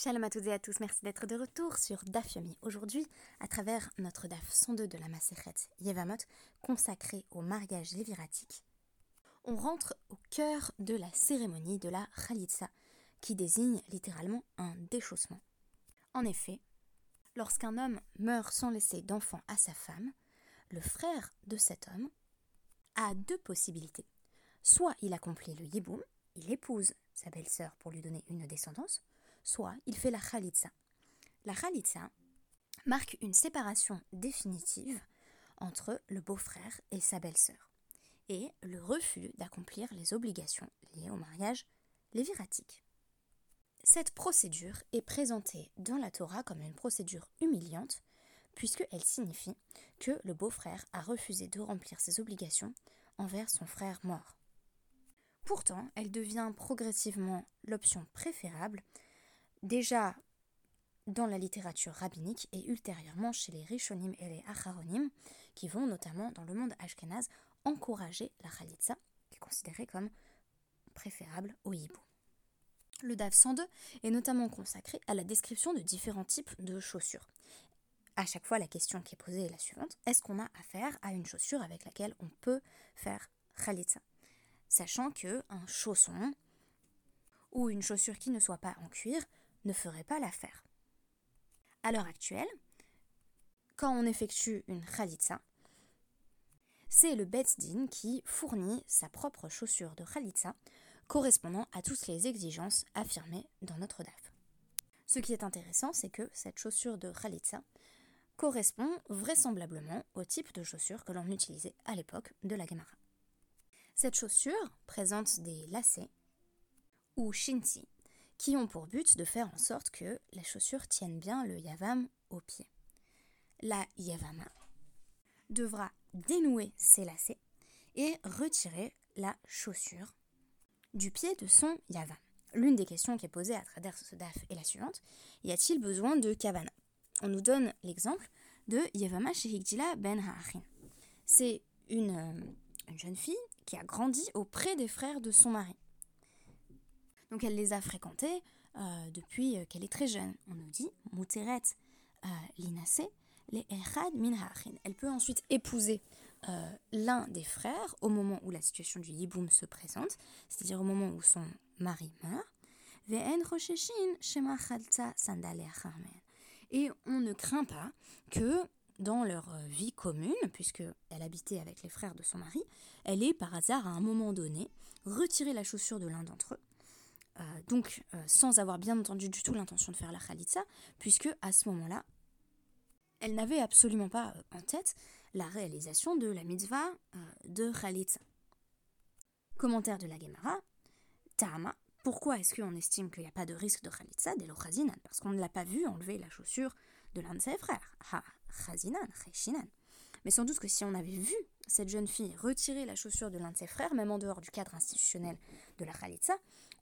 Shalom à toutes et à tous, merci d'être de retour sur DAF Yomi. Aujourd'hui, à travers notre DAF 102 de la Maseret Yevamot, consacré au mariage léviratique, on rentre au cœur de la cérémonie de la Khalitsa, qui désigne littéralement un déchaussement. En effet, lorsqu'un homme meurt sans laisser d'enfant à sa femme, le frère de cet homme a deux possibilités. Soit il accomplit le yiboum, il épouse sa belle-sœur pour lui donner une descendance, soit il fait la khalitsa. La khalitsa marque une séparation définitive entre le beau-frère et sa belle-sœur, et le refus d'accomplir les obligations liées au mariage léviratique. Cette procédure est présentée dans la Torah comme une procédure humiliante, puisqu'elle signifie que le beau-frère a refusé de remplir ses obligations envers son frère mort. Pourtant, elle devient progressivement l'option préférable déjà dans la littérature rabbinique et ultérieurement chez les Rishonim et les Acharonim, qui vont notamment dans le monde ashkénaze encourager la Khalitsa, qui est considérée comme préférable au hibou. Le DAF 102 est notamment consacré à la description de différents types de chaussures. À chaque fois, la question qui est posée est la suivante est-ce qu'on a affaire à une chaussure avec laquelle on peut faire Khalitsa? Sachant que un chausson ou une chaussure qui ne soit pas en cuir ne ferait pas l'affaire. À l'heure actuelle, quand on effectue une khalitsa, c'est le Betzdin qui fournit sa propre chaussure de khalitsa correspondant à toutes les exigences affirmées dans notre DAF. Ce qui est intéressant, c'est que cette chaussure de khalitsa correspond vraisemblablement au type de chaussure que l'on utilisait à l'époque de la Gemara. Cette chaussure présente des lacets ou shinti qui ont pour but de faire en sorte que la chaussure tienne bien le yavam au pied. La yavama devra dénouer ses lacets et retirer la chaussure du pied de son yavam. L'une des questions qui est posée à travers ce daf est la suivante y a-t-il besoin de kavana? On nous donne l'exemple de Yavama Shehikdila Ben Ha'achin. C'est euh, une jeune fille qui a grandi auprès des frères de son mari. Donc elle les a fréquentés euh, depuis euh, qu'elle est très jeune. On nous dit Muteret euh, linase les Echad min Elle peut ensuite épouser l'un des frères au moment où la situation du Yiboum se présente, c'est-à-dire au moment où son mari meurt. Et on ne craint pas que dans leur vie commune, puisqu'elle habitait avec les frères de son mari, elle ait par hasard à un moment donné retiré la chaussure de l'un d'entre eux euh, donc euh, sans avoir bien entendu du tout l'intention de faire la khalitsa, puisque à ce moment-là, elle n'avait absolument pas euh, en tête la réalisation de la mitzvah de khalitsa. Commentaire de la Gemara, Ta'ama, pourquoi est-ce qu'on estime qu'il n'y a pas de risque de khalitsa dès chazinan Parce qu'on ne l'a pas vu enlever la chaussure de l'un de ses frères. Ha, chazinan. Mais sans doute que si on avait vu cette jeune fille retirer la chaussure de l'un de ses frères, même en dehors du cadre institutionnel de la Khalitsa,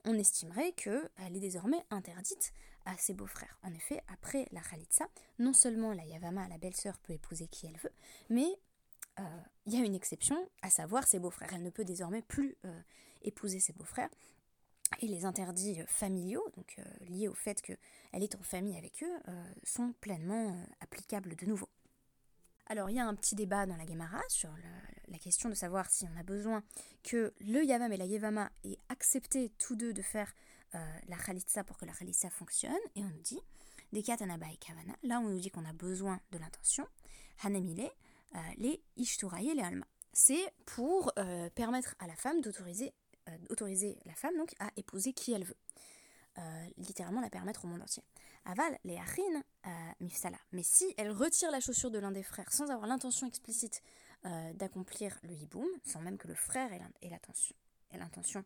on estimerait qu'elle est désormais interdite à ses beaux-frères. En effet, après la Khalitsa, non seulement la Yavama, la belle-sœur, peut épouser qui elle veut, mais euh, il y a une exception, à savoir ses beaux-frères. Elle ne peut désormais plus euh, épouser ses beaux-frères. Et les interdits familiaux, donc euh, liés au fait qu'elle est en famille avec eux, sont pleinement applicables de nouveau. Alors il y a un petit débat dans la Gemara sur la, question de savoir si on a besoin que le Yavam et la Yevama aient accepté tous deux de faire euh, la Khalitsa pour que la Khalitsa fonctionne. Et on nous dit, des Katanaba et Kavana, là on nous dit qu'on a besoin de l'intention. Hanemile, euh, les Ishturaye les Alma. C'est pour euh, permettre à la femme d'autoriser autoriser la femme donc à épouser qui elle veut. littéralement la permettre au monde entier. Aval, les Achin, euh, mifsala. Mais si elle retire la chaussure de l'un des frères sans avoir l'intention explicite euh, d'accomplir le hiboum, sans même que le frère ait l'intention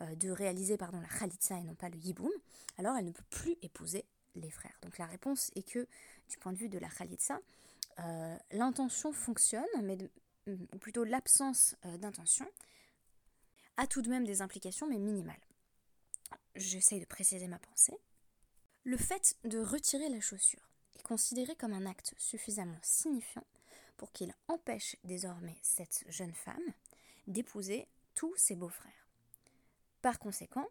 euh, de réaliser la khalitsa et non pas le hiboum, alors elle ne peut plus épouser les frères. Donc la réponse est que, du point de vue de la khalitsa, l'intention fonctionne, mais ou plutôt l'absence d'intention a tout de même des implications, mais minimales. J'essaye de préciser ma pensée. Le fait de retirer la chaussure est considéré comme un acte suffisamment signifiant pour qu'il empêche désormais cette jeune femme d'épouser tous ses beaux-frères. Par conséquent,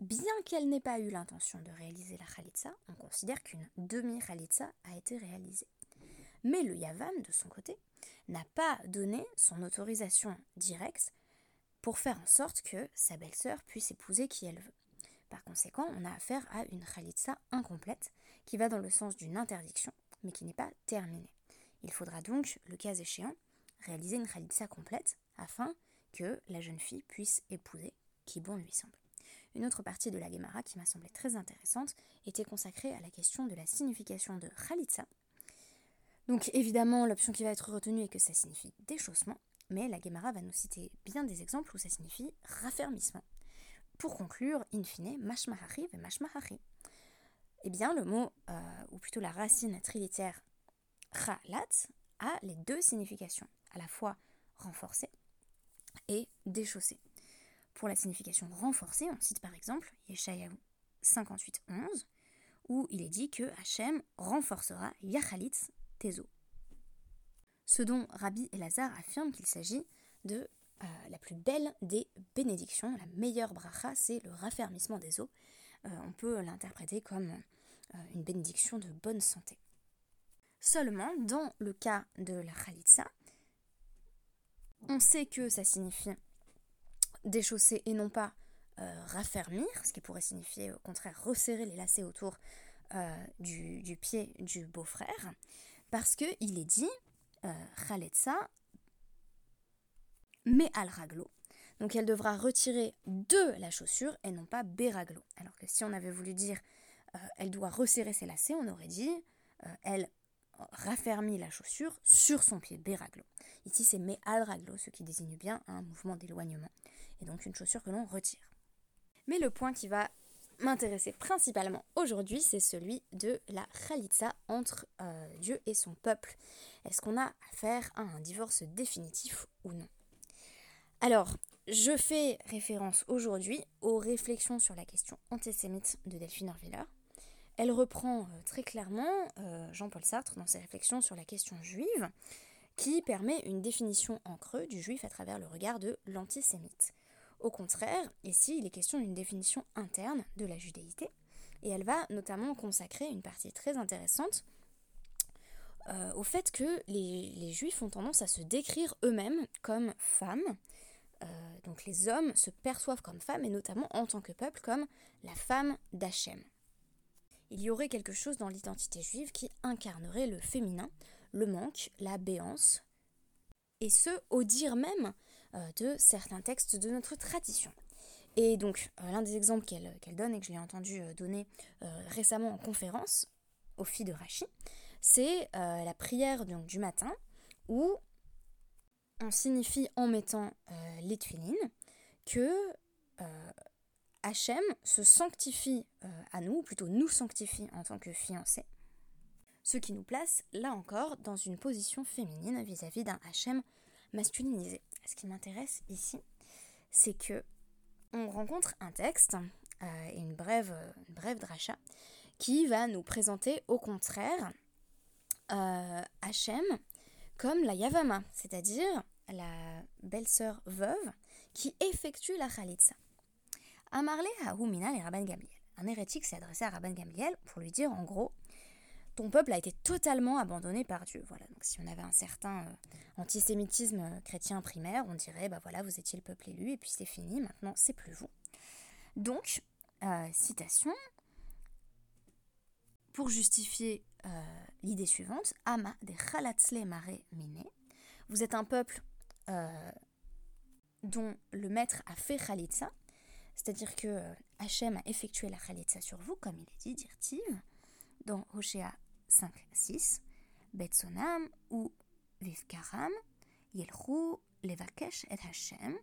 bien qu'elle n'ait pas eu l'intention de réaliser la Khalitsa, on considère qu'une demi-Khalitsa a été réalisée. Mais le Yavam, de son côté, n'a pas donné son autorisation directe pour faire en sorte que sa belle-sœur puisse épouser qui elle veut. Par conséquent, on a affaire à une Khalitsa incomplète qui va dans le sens d'une interdiction, mais qui n'est pas terminée. Il faudra donc, le cas échéant, réaliser une Khalitsa complète afin que la jeune fille puisse épouser qui bon lui semble. Une autre partie de la Gemara qui m'a semblé très intéressante était consacrée à la question de la signification de Khalitsa. Donc évidemment, l'option qui va être retenue est que ça signifie déchaussement, mais la Gemara va nous citer bien des exemples où ça signifie raffermissement. Pour conclure, in fine, mashmahari et mashmahari. Eh bien, le mot, euh, ou plutôt la racine trilitaire khalat, a les deux significations, à la fois renforcer et déchausser. Pour la signification renforcée, on cite par exemple Yeshayahu 58.11, où il est dit que Hachem renforcera Yachalitz Tezo. Ce dont Rabbi Elazar affirme qu'il s'agit de euh, la plus belle des bénédictions, la meilleure bracha, c'est le raffermissement des eaux. Euh, on peut l'interpréter comme euh, une bénédiction de bonne santé. Seulement, dans le cas de la Khalitsa, on sait que ça signifie déchausser et non pas raffermir, ce qui pourrait signifier au contraire resserrer les lacets autour euh, du, pied du beau-frère, parce qu'il est dit Khaletsa mais al raglo. Donc elle devra retirer de la chaussure et non pas beraglo. Alors que si on avait voulu dire elle doit resserrer ses lacets, on aurait dit elle raffermit la chaussure sur son pied beraglo. Ici c'est me al raglo, ce qui désigne bien un mouvement d'éloignement et donc une chaussure que l'on retire. Mais le point qui va m'intéresser principalement aujourd'hui, c'est celui de la khalitsa entre euh, Dieu et son peuple. Est-ce qu'on a affaire à un divorce définitif ou non? Alors, je fais référence aujourd'hui aux réflexions sur la question antisémite de Delphine Orviller. Elle reprend euh, très clairement euh, Jean-Paul Sartre dans ses réflexions sur la question juive, qui permet une définition en creux du juif à travers le regard de l'antisémite. Au contraire, ici, il est question d'une définition interne de la judéité, et elle va notamment consacrer une partie très intéressante euh, au fait que les, juifs ont tendance à se décrire eux-mêmes comme femmes. Euh, donc les hommes se perçoivent comme femmes, et notamment en tant que peuple comme la femme d'Hachem. Il y aurait quelque chose dans l'identité juive qui incarnerait le féminin, le manque, la béance, et ce, au dire même euh, de certains textes de notre tradition. Et donc, euh, l'un des exemples qu'elle donne et que je l'ai entendu donner récemment en conférence au filles de Rachi, c'est la prière donc, du matin où on signifie en mettant les que Hachem se sanctifie à nous, ou plutôt nous sanctifie en tant que fiancés, ce qui nous place là encore dans une position féminine vis-à-vis d'un Hachem masculinisé. Ce qui m'intéresse ici, c'est que on rencontre un texte euh, une brève, une brève dracha qui va nous présenter au contraire euh, Hachem comme la Yavama, c'est-à-dire la belle-sœur veuve qui effectue la Khalitsa. Amarle Hahumina et Rabban Gamliel. Un hérétique s'est adressé à Rabban Gamliel pour lui dire en gros ton peuple a été totalement abandonné par Dieu. Voilà, donc si on avait un certain euh, antisémitisme euh, chrétien primaire, on dirait, bah voilà, vous étiez le peuple élu, et puis c'est fini, maintenant c'est plus vous. Donc, euh, citation, pour justifier l'idée suivante, Ama de Khalatzle Mare Mine, vous êtes un peuple dont le maître a fait Khalitsa, c'est-à-dire que Hachem a effectué la Khalitsa sur vous, comme il est dit, dire dans Hosea 5, 6, Betsonam ou Vivkaram, Yelchou Levakesh et Hashem,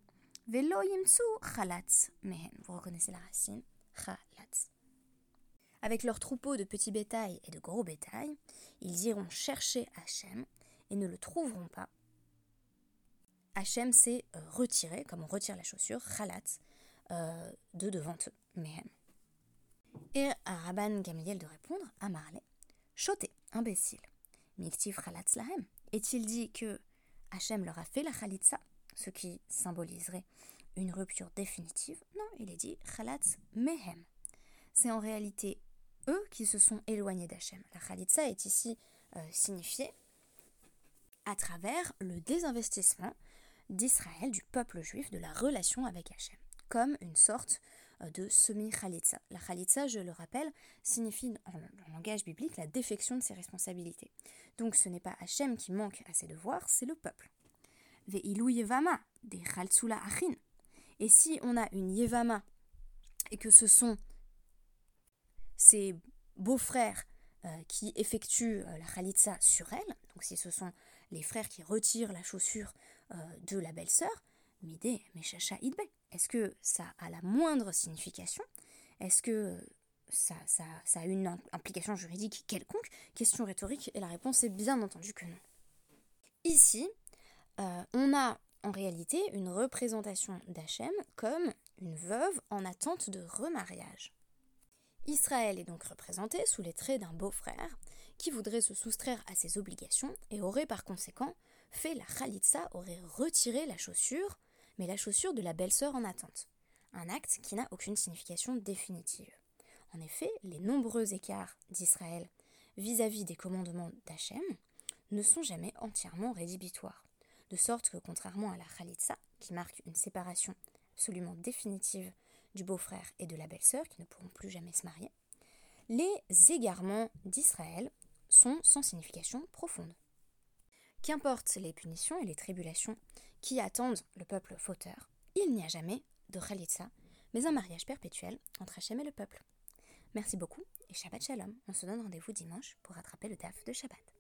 Velo Yimtsu Chalatz Mehen. Vous reconnaissez la racine Chalatz. Avec leurs troupeaux de petits bétail et de gros bétail, ils iront chercher Hachem et ne le trouveront pas. Hachem s'est euh, retiré, comme on retire la chaussure, Chalatz, euh, de devant eux, Mehen. Et Rabban Gamliel de répondre, à Marley, Choté, imbécile. Miktiv Khalatz Lahem. Est-il dit que Hachem leur a fait la Khalitsa, ce qui symboliserait une rupture définitive? Non, il est dit Chalatz Mehem. C'est en réalité eux qui se sont éloignés d'Hachem. La Khalitsa est ici euh, signifiée à travers le désinvestissement d'Israël, du peuple juif, de la relation avec Hachem, comme une sorte euh, de semi-khalitsa. La khalitsa, je le rappelle, signifie en langage biblique la défection de ses responsabilités. Donc ce n'est pas Hachem qui manque à ses devoirs, c'est le peuple. Ve'ilou yevama, des khaltsula achin. Et si on a une yevama et que ce sont ses beaux-frères euh, qui effectuent euh, la khalitsa sur elle, donc si ce sont les frères qui retirent la chaussure de la belle-sœur, Midé, Meshacha Idbe. Est-ce que ça a la moindre signification? Est-ce que ça, a une implication juridique quelconque? Question rhétorique, et la réponse est bien entendu que non. Ici, on a en réalité une représentation d'Hachem comme une veuve en attente de remariage. Israël est donc représenté sous les traits d'un beau-frère qui voudrait se soustraire à ses obligations et aurait par conséquent fait la khalitsa, aurait retiré la chaussure, mais la chaussure de la belle-sœur en attente. Un acte qui n'a aucune signification définitive. En effet, les nombreux écarts d'Israël vis-à-vis des commandements d'Hachem ne sont jamais entièrement rédhibitoires. De sorte que, contrairement à la khalitsa, qui marque une séparation absolument définitive du beau-frère et de la belle-sœur qui ne pourront plus jamais se marier, les égarements d'Israël sans signification profonde. Qu'importe les punitions et les tribulations qui attendent le peuple fauteur, il n'y a jamais de Khalitsa, mais un mariage perpétuel entre Hachem et le peuple. Merci beaucoup et Shabbat Shalom. On se donne rendez-vous dimanche pour rattraper le taf de Shabbat.